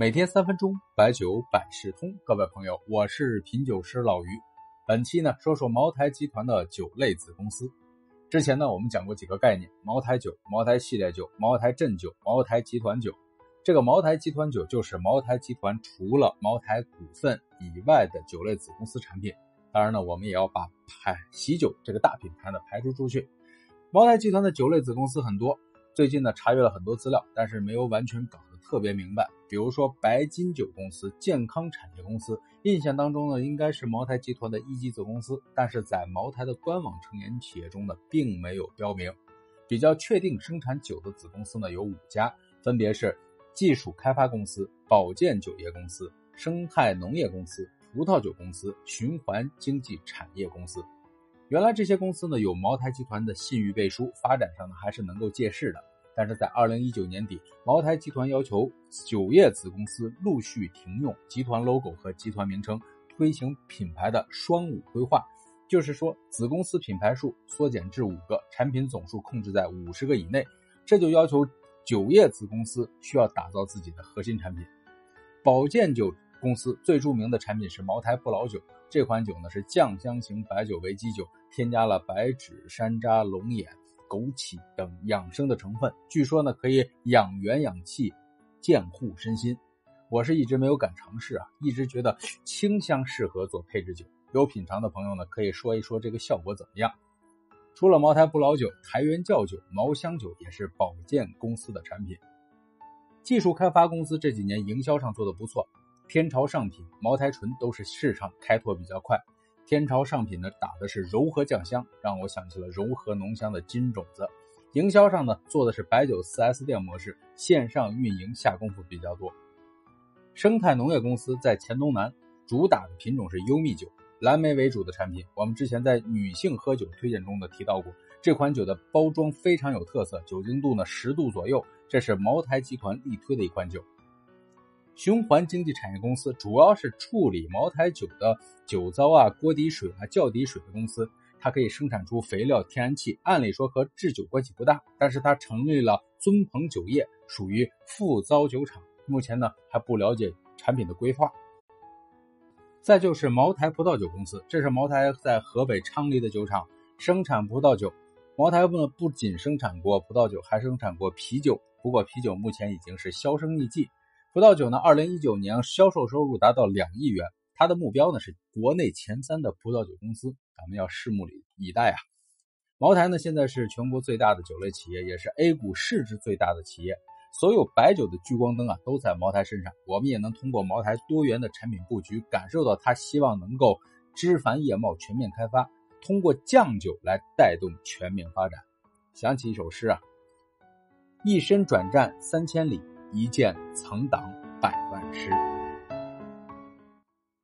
每天三分钟，白酒百事通。各位朋友，我是品酒师老于。本期呢，说说茅台集团的酒类子公司。之前呢，我们讲过几个概念：茅台酒、茅台系列酒、茅台镇酒、茅台集团酒。这个茅台集团酒就是茅台集团除了茅台股份以外的酒类子公司产品。当然呢，我们也要把排喜酒这个大品牌呢排除出去。茅台集团的酒类子公司很多，最近呢查阅了很多资料，但是没有完全搞得特别明白。比如说白金酒公司、健康产业公司，印象当中呢应该是茅台集团的一级子公司，但是在茅台的官网成员企业中呢并没有标明。比较确定生产酒的子公司呢有五家，分别是。技术开发公司、保健酒业公司、生态农业公司、葡萄酒公司、循环经济产业公司。原来这些公司呢有茅台集团的信誉背书，发展上呢还是能够借势的。但是在二零一九年底，茅台集团要求酒业子公司陆续停用集团 logo 和集团名称，推行品牌的双五规划，就是说子公司品牌数缩减至五个，产品总数控制在五十个以内。这就要求。酒业子公司需要打造自己的核心产品。保健酒公司最著名的产品是茅台不老酒，这款酒呢是酱香型白酒为基酒，添加了白芷、山楂、龙眼、枸杞等养生的成分，据说呢可以养元养气、健护身心。我是一直没有敢尝试啊，一直觉得清香适合做配置酒。有品尝的朋友呢可以说一说这个效果怎么样。除了茅台不老酒，台原窖酒、茅香酒也是保健公司的产品。技术开发公司这几年营销上做的不错，天朝上品、茅台醇都是市场开拓比较快。天朝上品呢打的是柔和酱香，让我想起了柔和浓香的金种子。营销上呢做的是白酒 4S 店模式，线上运营下功夫比较多。生态农业公司在黔东南，主打的品种是优蜜酒。蓝莓为主的产品，我们之前在女性喝酒推荐中的提到过，这款酒的包装非常有特色，酒精度呢十度左右，这是茅台集团力推的一款酒。循环经济产业公司主要是处理茅台酒的酒糟啊、锅底水啊、窖底水的公司，它可以生产出肥料、天然气，按理说和制酒关系不大，但是它成立了尊鹏酒业，属于副糟酒厂，目前呢还不了解产品的规划。再就是茅台葡萄酒公司，这是茅台在河北昌黎的酒厂，生产葡萄酒。茅台呢不仅生产过葡萄酒，还生产过啤酒。不过啤酒目前已经是销声匿迹。葡萄酒呢，二零一九年销售收入达到两亿元，它的目标呢是国内前三的葡萄酒公司，咱们要拭目以待啊。茅台呢现在是全国最大的酒类企业，也是 A 股市值最大的企业。所有白酒的聚光灯啊，都在茅台身上。我们也能通过茅台多元的产品布局，感受到他希望能够枝繁叶茂、全面开发，通过酱酒来带动全面发展。想起一首诗啊：“一身转战三千里，一剑曾挡百万师。”